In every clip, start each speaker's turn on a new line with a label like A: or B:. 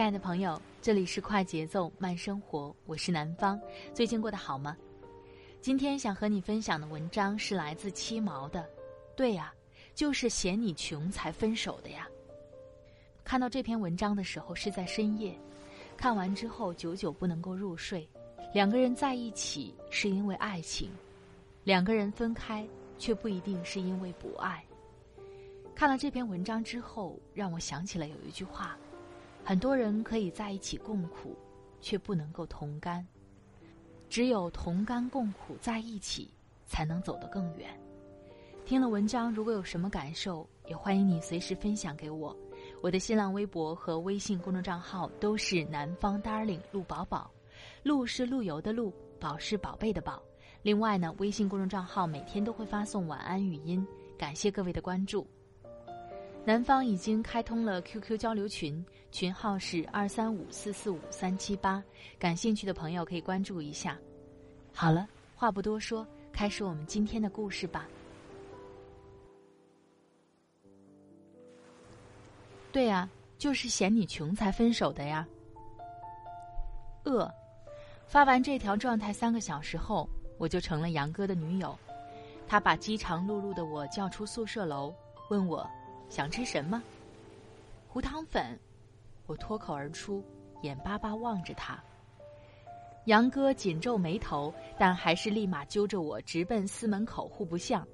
A: 亲爱的朋友，这里是快节奏慢生活，我是南方。最近过得好吗？今天想和你分享的文章是来自七毛的。对呀，就是嫌你穷才分手的呀。看到这篇文章的时候是在深夜，看完之后久久不能够入睡。两个人在一起是因为爱情，两个人分开却不一定是因为不爱。看了这篇文章之后，让我想起了有一句话。很多人可以在一起共苦，却不能够同甘。只有同甘共苦在一起，才能走得更远。听了文章，如果有什么感受，也欢迎你随时分享给我。我的新浪微博和微信公众账号都是南方 darling 陆宝宝，陆是陆游的陆，宝是宝贝的宝。另外呢，微信公众账号每天都会发送晚安语音，感谢各位的关注。南方已经开通了 QQ 交流群，群号是二三五四四五三七八，感兴趣的朋友可以关注一下。好了，话不多说，开始我们今天的故事吧。对呀，就是嫌你穷才分手的呀。饿，发完这条状态三个小时后，我就成了杨哥的女友。他把饥肠辘辘的我叫出宿舍楼，问我。想吃什么？糊汤粉，我脱口而出，眼巴巴望着他。杨哥紧皱眉头，但还是立马揪着我直奔司门口户部巷。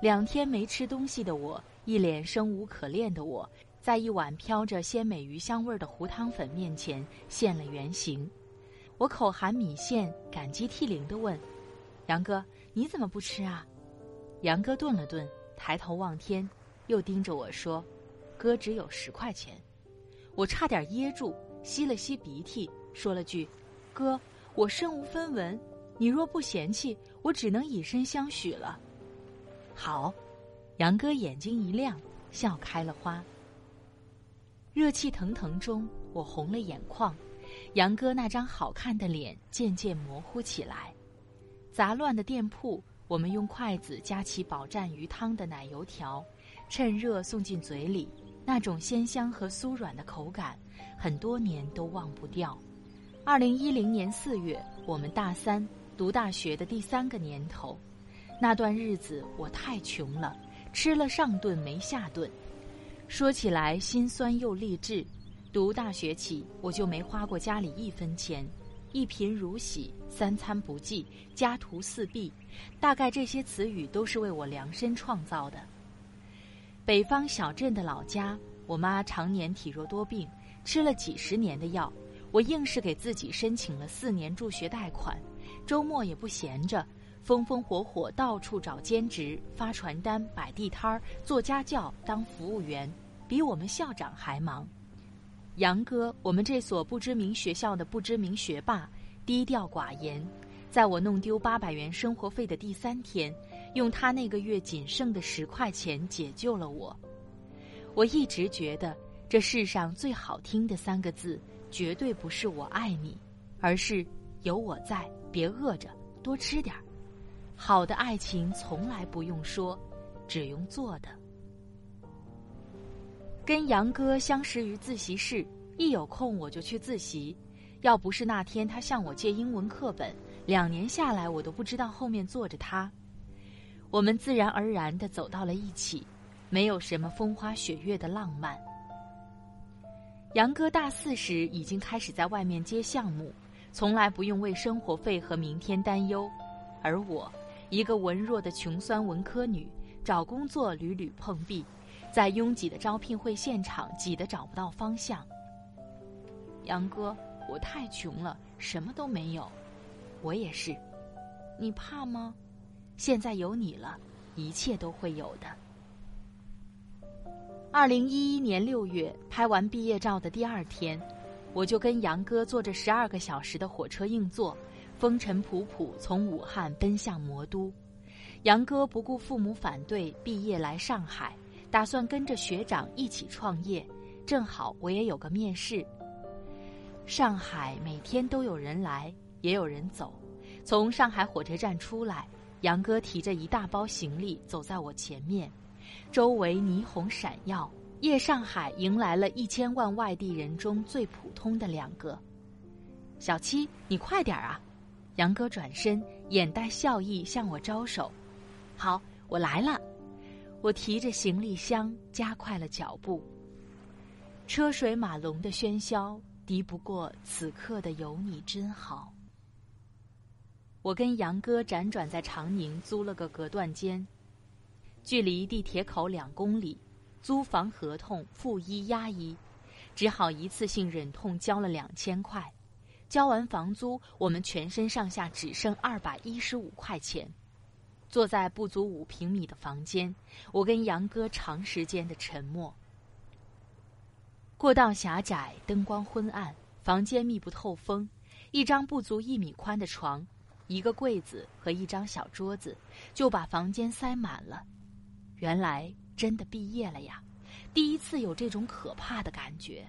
A: 两天没吃东西的我，一脸生无可恋的我，在一碗飘着鲜美鱼香味的糊汤粉面前现了原形。我口含米线，感激涕零的问：“杨哥，你怎么不吃啊？”杨哥顿了顿，抬头望天。又盯着我说：“哥只有十块钱。”我差点噎住，吸了吸鼻涕，说了句：“哥，我身无分文，你若不嫌弃，我只能以身相许了。”好，杨哥眼睛一亮，笑开了花。热气腾腾中，我红了眼眶，杨哥那张好看的脸渐渐模糊起来。杂乱的店铺，我们用筷子夹起饱蘸鱼汤的奶油条。趁热送进嘴里，那种鲜香和酥软的口感，很多年都忘不掉。二零一零年四月，我们大三读大学的第三个年头，那段日子我太穷了，吃了上顿没下顿。说起来心酸又励志。读大学起，我就没花过家里一分钱，一贫如洗，三餐不济，家徒四壁，大概这些词语都是为我量身创造的。北方小镇的老家，我妈常年体弱多病，吃了几十年的药。我硬是给自己申请了四年助学贷款，周末也不闲着，风风火火到处找兼职，发传单、摆地摊儿、做家教、当服务员，比我们校长还忙。杨哥，我们这所不知名学校的不知名学霸，低调寡言，在我弄丢八百元生活费的第三天。用他那个月仅剩的十块钱解救了我。我一直觉得这世上最好听的三个字，绝对不是“我爱你”，而是“有我在，别饿着，多吃点儿”。好的爱情从来不用说，只用做的。跟杨哥相识于自习室，一有空我就去自习。要不是那天他向我借英文课本，两年下来我都不知道后面坐着他。我们自然而然的走到了一起，没有什么风花雪月的浪漫。杨哥大四时已经开始在外面接项目，从来不用为生活费和明天担忧，而我，一个文弱的穷酸文科女，找工作屡屡碰壁。在拥挤的招聘会现场，挤得找不到方向。杨哥，我太穷了，什么都没有。我也是。你怕吗？现在有你了，一切都会有的。二零一一年六月，拍完毕业照的第二天，我就跟杨哥坐着十二个小时的火车硬座，风尘仆仆从武汉奔向魔都。杨哥不顾父母反对，毕业来上海。打算跟着学长一起创业，正好我也有个面试。上海每天都有人来，也有人走。从上海火车站出来，杨哥提着一大包行李走在我前面，周围霓虹闪耀。夜上海迎来了一千万外地人中最普通的两个。小七，你快点啊！杨哥转身，眼带笑意向我招手。好，我来了。我提着行李箱，加快了脚步。车水马龙的喧嚣，敌不过此刻的有你真好。我跟杨哥辗转在长宁租了个隔断间，距离地铁口两公里，租房合同付一押一，只好一次性忍痛交了两千块。交完房租，我们全身上下只剩二百一十五块钱。坐在不足五平米的房间，我跟杨哥长时间的沉默。过道狭窄，灯光昏暗，房间密不透风。一张不足一米宽的床，一个柜子和一张小桌子，就把房间塞满了。原来真的毕业了呀！第一次有这种可怕的感觉。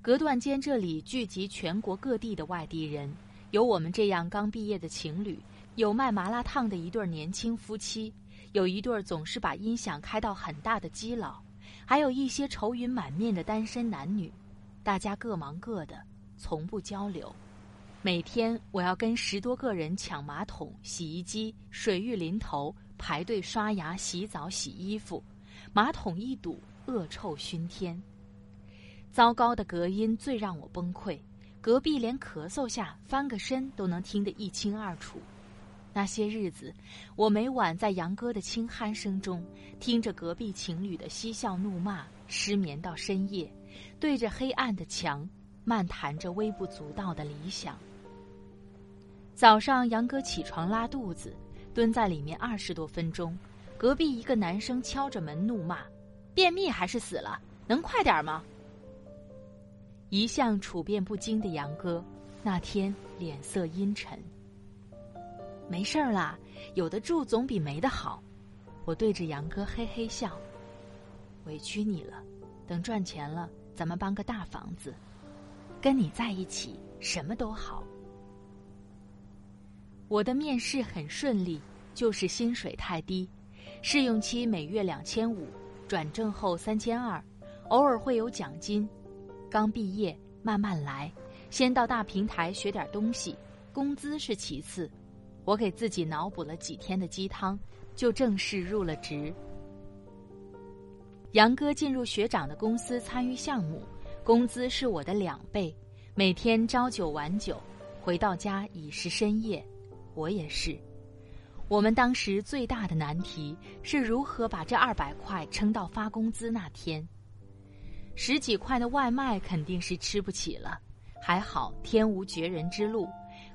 A: 隔断间这里聚集全国各地的外地人，有我们这样刚毕业的情侣。有卖麻辣烫的一对年轻夫妻，有一对总是把音响开到很大的基佬，还有一些愁云满面的单身男女，大家各忙各的，从不交流。每天我要跟十多个人抢马桶、洗衣机、水浴淋头，排队刷牙、洗澡、洗衣服，马桶一堵，恶臭熏天。糟糕的隔音最让我崩溃，隔壁连咳嗽下翻个身都能听得一清二楚。那些日子，我每晚在杨哥的轻鼾声中，听着隔壁情侣的嬉笑怒骂，失眠到深夜，对着黑暗的墙，漫谈着微不足道的理想。早上，杨哥起床拉肚子，蹲在里面二十多分钟，隔壁一个男生敲着门怒骂：“便秘还是死了？能快点吗？”一向处变不惊的杨哥，那天脸色阴沉。没事儿啦，有的住总比没的好。我对着杨哥嘿嘿笑，委屈你了。等赚钱了，咱们搬个大房子，跟你在一起什么都好。我的面试很顺利，就是薪水太低，试用期每月两千五，转正后三千二，偶尔会有奖金。刚毕业，慢慢来，先到大平台学点东西，工资是其次。我给自己脑补了几天的鸡汤，就正式入了职。杨哥进入学长的公司参与项目，工资是我的两倍，每天朝九晚九，回到家已是深夜。我也是。我们当时最大的难题是如何把这二百块撑到发工资那天。十几块的外卖肯定是吃不起了，还好天无绝人之路。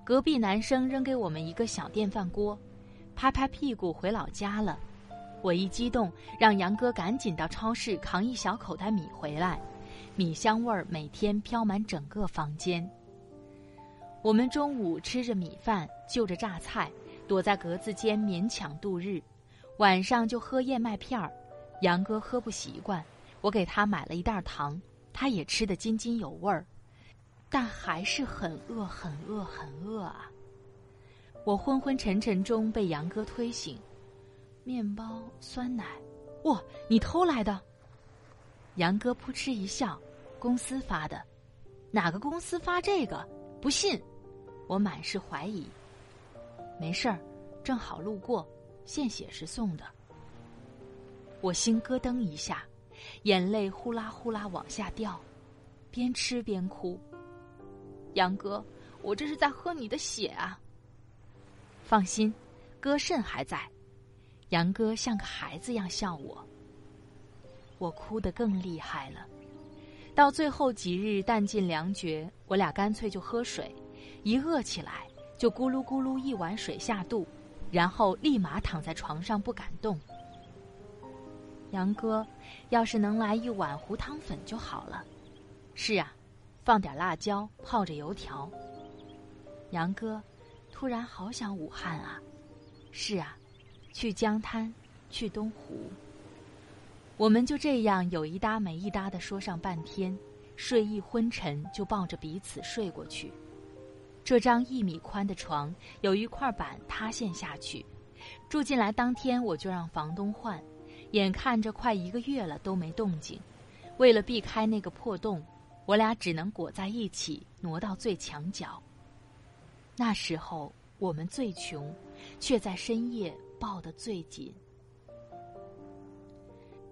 A: 隔壁男生扔给我们一个小电饭锅，拍拍屁股回老家了。我一激动，让杨哥赶紧到超市扛一小口袋米回来，米香味儿每天飘满整个房间。我们中午吃着米饭，就着榨菜，躲在格子间勉强度日。晚上就喝燕麦片儿，杨哥喝不习惯，我给他买了一袋糖，他也吃得津津有味儿。但还是很饿，很饿，很饿啊！我昏昏沉沉中被杨哥推醒，面包、酸奶，哇，你偷来的？杨哥扑哧一笑：“公司发的，哪个公司发这个？不信。”我满是怀疑。没事儿，正好路过，献血时送的。我心咯噔一下，眼泪呼啦呼啦往下掉，边吃边哭。杨哥，我这是在喝你的血啊！放心，哥肾还在。杨哥像个孩子一样笑我。我哭得更厉害了。到最后几日弹尽粮绝，我俩干脆就喝水，一饿起来就咕噜咕噜一碗水下肚，然后立马躺在床上不敢动。杨哥，要是能来一碗糊汤粉就好了。是啊，放点辣椒，泡着油条。杨哥，突然好想武汉啊。是啊，去江滩，去东湖。我们就这样有一搭没一搭的说上半天，睡意昏沉，就抱着彼此睡过去。这张一米宽的床有一块板塌陷下去，住进来当天我就让房东换。眼看着快一个月了都没动静，为了避开那个破洞，我俩只能裹在一起挪到最墙角。那时候我们最穷，却在深夜抱得最紧。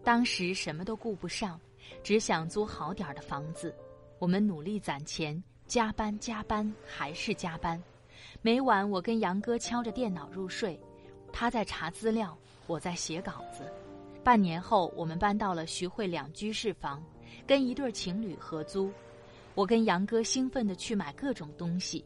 A: 当时什么都顾不上，只想租好点的房子。我们努力攒钱，加班加班还是加班。每晚我跟杨哥敲着电脑入睡，他在查资料，我在写稿子。半年后，我们搬到了徐汇两居室房，跟一对情侣合租。我跟杨哥兴奋地去买各种东西。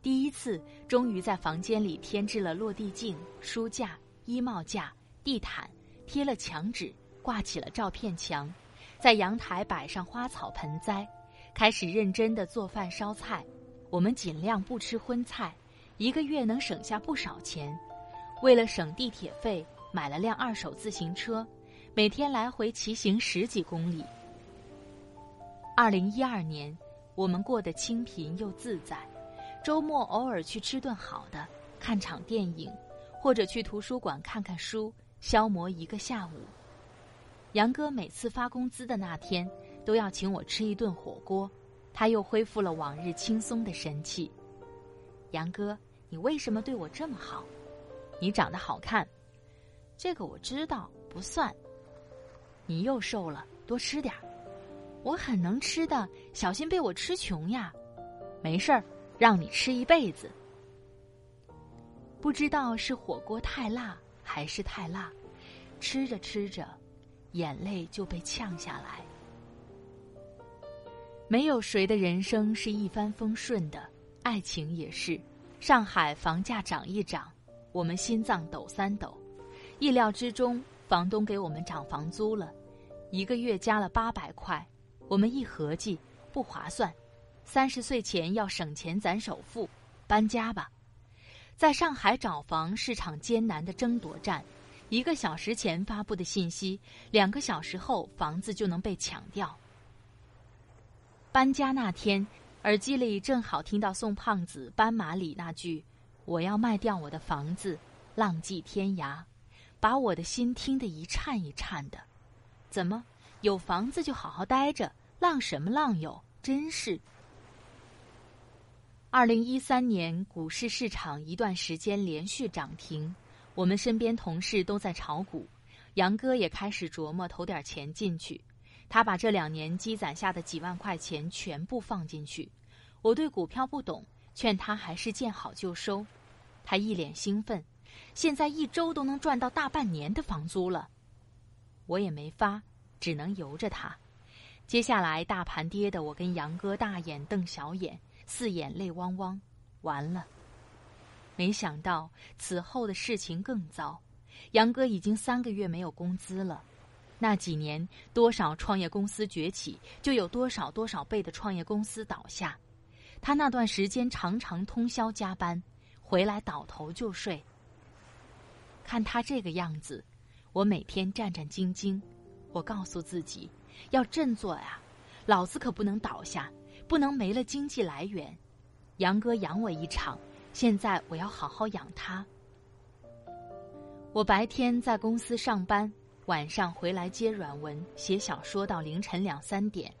A: 第一次，终于在房间里添置了落地镜、书架、衣帽架、地毯，贴了墙纸，挂起了照片墙，在阳台摆上花草盆栽，开始认真的做饭烧菜。我们尽量不吃荤菜，一个月能省下不少钱。为了省地铁费。买了辆二手自行车，每天来回骑行十几公里。二零一二年，我们过得清贫又自在，周末偶尔去吃顿好的，看场电影，或者去图书馆看看书，消磨一个下午。杨哥每次发工资的那天，都要请我吃一顿火锅，他又恢复了往日轻松的神气。杨哥，你为什么对我这么好？你长得好看。这个我知道不算。你又瘦了，多吃点儿。我很能吃的，小心被我吃穷呀。没事儿，让你吃一辈子。不知道是火锅太辣还是太辣，吃着吃着，眼泪就被呛下来。没有谁的人生是一帆风顺的，爱情也是。上海房价涨一涨，我们心脏抖三抖。意料之中，房东给我们涨房租了，一个月加了八百块。我们一合计，不划算。三十岁前要省钱攒首付，搬家吧。在上海找房是场艰难的争夺战。一个小时前发布的信息，两个小时后房子就能被抢掉。搬家那天，耳机里正好听到宋胖子《斑马》里那句：“我要卖掉我的房子，浪迹天涯。”把我的心听得一颤一颤的，怎么有房子就好好待着，浪什么浪哟？真是。二零一三年股市市场一段时间连续涨停，我们身边同事都在炒股，杨哥也开始琢磨投点钱进去。他把这两年积攒下的几万块钱全部放进去。我对股票不懂，劝他还是见好就收。他一脸兴奋。现在一周都能赚到大半年的房租了，我也没法，只能由着他。接下来大盘跌的，我跟杨哥大眼瞪小眼，四眼泪汪汪。完了，没想到此后的事情更糟。杨哥已经三个月没有工资了。那几年，多少创业公司崛起，就有多少多少倍的创业公司倒下。他那段时间常常通宵加班，回来倒头就睡。看他这个样子，我每天战战兢兢。我告诉自己，要振作呀，老子可不能倒下，不能没了经济来源。杨哥养我一场，现在我要好好养他。我白天在公司上班，晚上回来接软文，写小说到凌晨两三点，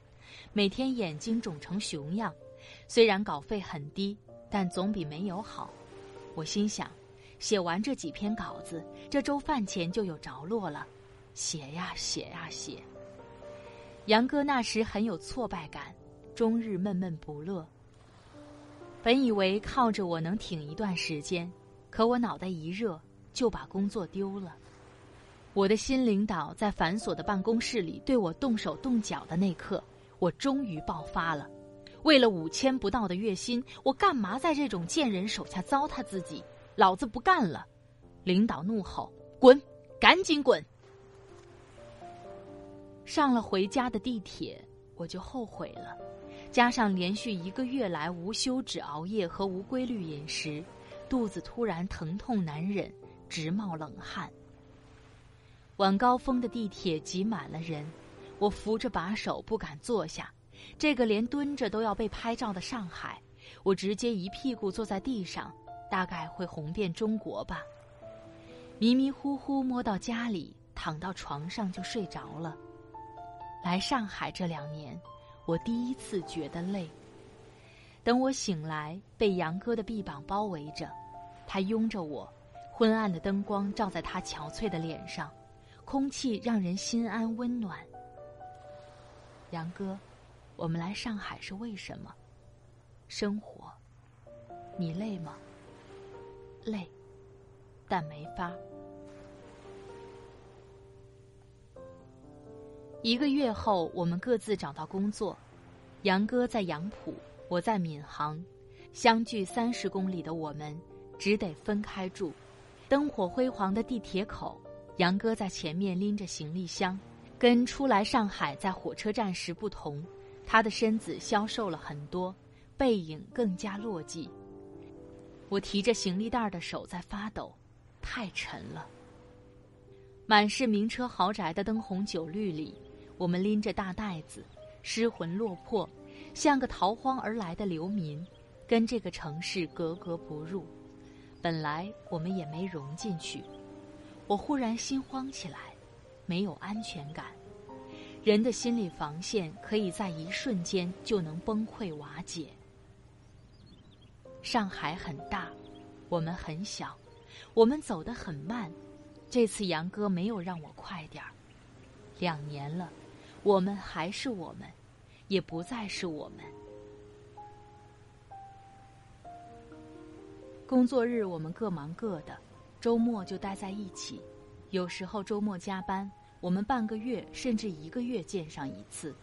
A: 每天眼睛肿成熊样。虽然稿费很低，但总比没有好。我心想，写完这几篇稿子，这周饭钱就有着落了。写呀写呀写。杨哥那时很有挫败感，终日闷闷不乐。本以为靠着我能挺一段时间，可我脑袋一热，就把工作丢了。我的新领导在繁琐的办公室里对我动手动脚的那刻，我终于爆发了。为了五千不到的月薪，我干嘛在这种贱人手下糟蹋自己？老子不干了！领导怒吼：“滚，赶紧滚！”上了回家的地铁，我就后悔了。加上连续一个月来无休止熬夜和无规律饮食，肚子突然疼痛难忍，直冒冷汗。晚高峰的地铁挤满了人，我扶着把手不敢坐下。这个连蹲着都要被拍照的上海，我直接一屁股坐在地上，大概会红遍中国吧。迷迷糊糊摸到家里，躺到床上就睡着了。来上海这两年，我第一次觉得累。等我醒来，被杨哥的臂膀包围着，他拥着我，昏暗的灯光照在他憔悴的脸上，空气让人心安温暖。杨哥。我们来上海是为什么？生活，你累吗？累，但没法。一个月后，我们各自找到工作。杨哥在杨浦，我在闵行，相距三十公里的我们，只得分开住。灯火辉煌的地铁口，杨哥在前面拎着行李箱，跟初来上海在火车站时不同。他的身子消瘦了很多，背影更加落寂。我提着行李袋的手在发抖，太沉了。满是名车豪宅的灯红酒绿里，我们拎着大袋子，失魂落魄，像个逃荒而来的流民，跟这个城市格格不入。本来我们也没融进去，我忽然心慌起来，没有安全感。人的心理防线可以在一瞬间就能崩溃瓦解。上海很大，我们很小，我们走得很慢。这次杨哥没有让我快点儿。两年了，我们还是我们，也不再是我们。工作日我们各忙各的，周末就待在一起，有时候周末加班。我们半个月甚至一个月见上一次，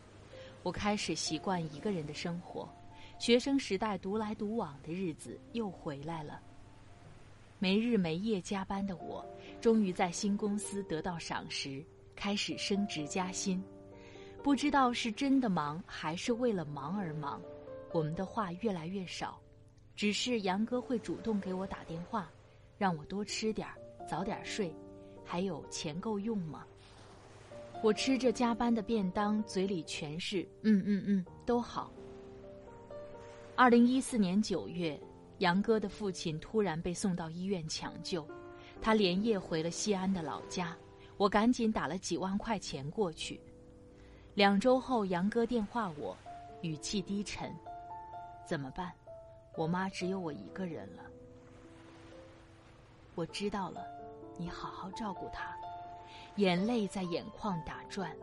A: 我开始习惯一个人的生活，学生时代独来独往的日子又回来了。没日没夜加班的我，终于在新公司得到赏识，开始升职加薪。不知道是真的忙还是为了忙而忙，我们的话越来越少，只是杨哥会主动给我打电话，让我多吃点儿，早点睡，还有钱够用吗？我吃着加班的便当，嘴里全是嗯嗯嗯，都好。二零一四年九月，杨哥的父亲突然被送到医院抢救，他连夜回了西安的老家，我赶紧打了几万块钱过去。两周后，杨哥电话我，语气低沉：“怎么办？我妈只有我一个人了。”我知道了，你好好照顾他。眼泪在眼眶打转。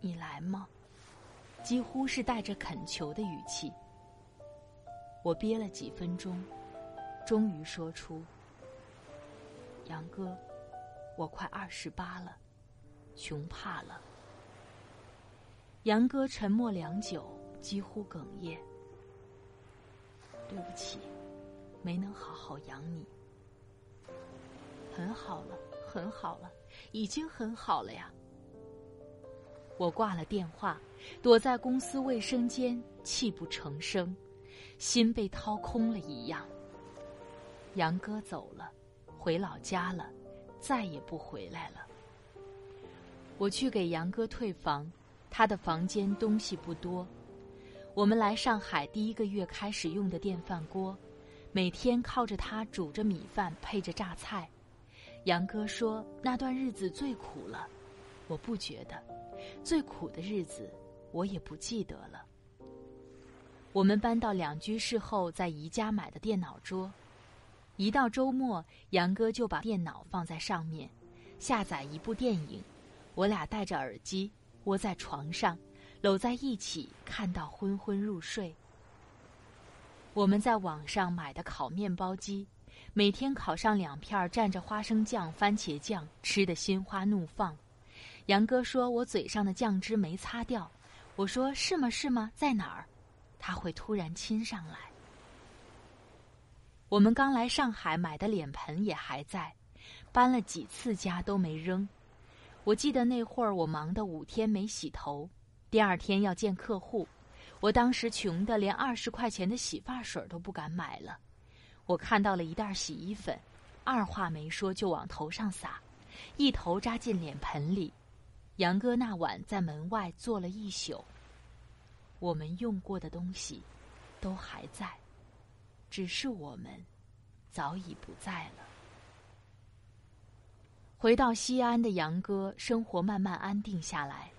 A: 你来吗？几乎是带着恳求的语气。我憋了几分钟，终于说出：“杨哥，我快二十八了，穷怕了。”杨哥沉默良久，几乎哽咽：“对不起，没能好好养你。很好了，很好了。”已经很好了呀。我挂了电话，躲在公司卫生间，泣不成声，心被掏空了一样。杨哥走了，回老家了，再也不回来了。我去给杨哥退房，他的房间东西不多。我们来上海第一个月开始用的电饭锅，每天靠着它煮着米饭，配着榨菜。杨哥说那段日子最苦了，我不觉得，最苦的日子我也不记得了。我们搬到两居室后，在宜家买的电脑桌，一到周末，杨哥就把电脑放在上面，下载一部电影，我俩戴着耳机窝在床上，搂在一起看到昏昏入睡。我们在网上买的烤面包机。每天烤上两片，蘸着花生酱、番茄酱，吃的心花怒放。杨哥说我嘴上的酱汁没擦掉，我说是吗？是吗？在哪儿？他会突然亲上来。我们刚来上海买的脸盆也还在，搬了几次家都没扔。我记得那会儿我忙得五天没洗头，第二天要见客户，我当时穷的连二十块钱的洗发水都不敢买了。我看到了一袋洗衣粉，二话没说就往头上撒，一头扎进脸盆里。杨哥那晚在门外坐了一宿。我们用过的东西都还在，只是我们早已不在了。回到西安的杨哥，生活慢慢安定下来。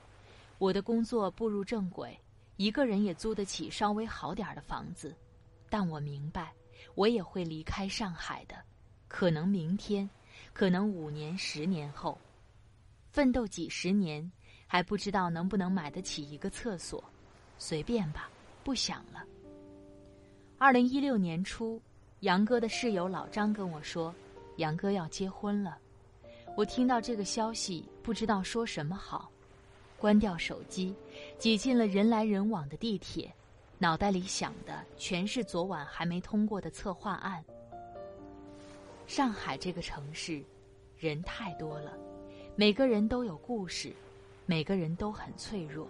A: 我的工作步入正轨，一个人也租得起稍微好点的房子，但我明白。我也会离开上海的，可能明天，可能五年、十年后，奋斗几十年，还不知道能不能买得起一个厕所，随便吧，不想了。二零一六年初，杨哥的室友老张跟我说，杨哥要结婚了。我听到这个消息，不知道说什么好，关掉手机，挤进了人来人往的地铁。脑袋里想的全是昨晚还没通过的策划案。上海这个城市，人太多了，每个人都有故事，每个人都很脆弱，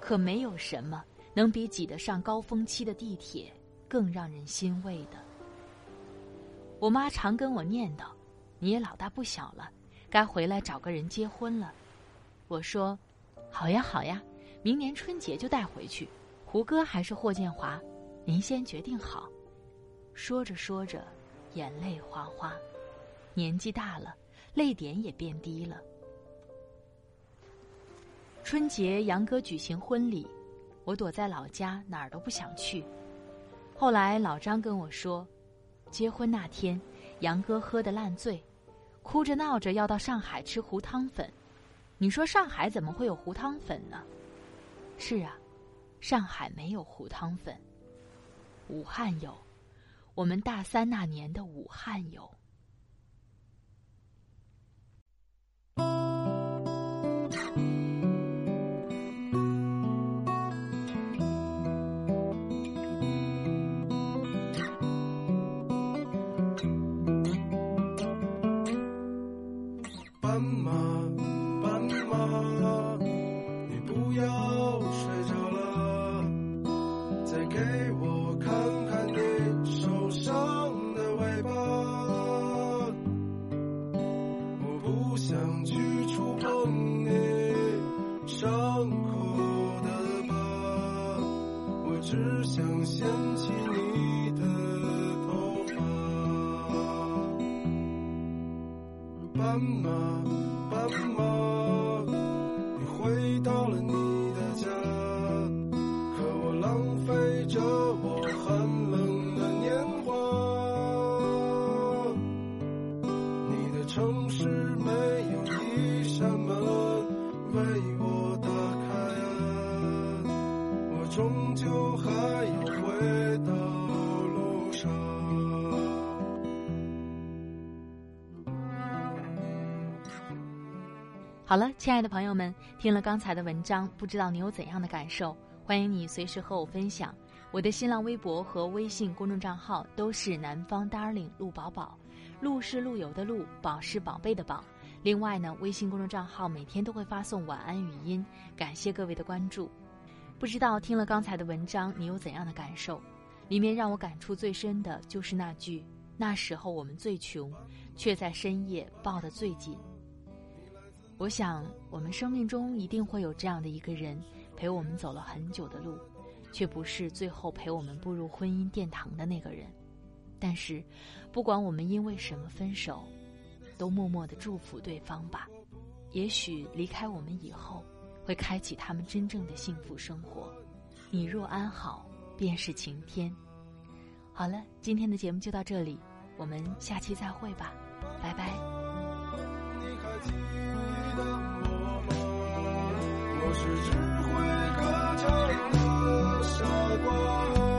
A: 可没有什么能比挤得上高峰期的地铁更让人欣慰的。我妈常跟我念叨：“你也老大不小了，该回来找个人结婚了。”我说：“好呀好呀，明年春节就带回去。”胡歌还是霍建华，您先决定好。说着说着，眼泪哗哗。年纪大了，泪点也变低了。春节杨哥举行婚礼，我躲在老家，哪儿都不想去。后来老张跟我说，结婚那天，杨哥喝得烂醉，哭着闹着要到上海吃糊汤粉。你说上海怎么会有糊汤粉呢？是啊。上海没有糊汤粉，武汉有。我们大三那年的武汉有。好了，亲爱的朋友们，听了刚才的文章，不知道你有怎样的感受？欢迎你随时和我分享。我的新浪微博和微信公众账号都是南方 Darling 陆宝宝，陆是陆游的陆，宝是宝贝的宝。另外呢，微信公众账号每天都会发送晚安语音，感谢各位的关注。不知道听了刚才的文章，你有怎样的感受？里面让我感触最深的就是那句：“那时候我们最穷，却在深夜抱得最紧。”我想，我们生命中一定会有这样的一个人，陪我们走了很久的路，却不是最后陪我们步入婚姻殿堂的那个人。但是，不管我们因为什么分手，都默默的祝福对方吧。也许离开我们以后，会开启他们真正的幸福生活。你若安好，便是晴天。好了，今天的节目就到这里，我们下期再会吧，拜拜。
B: 我是只会歌唱的傻瓜。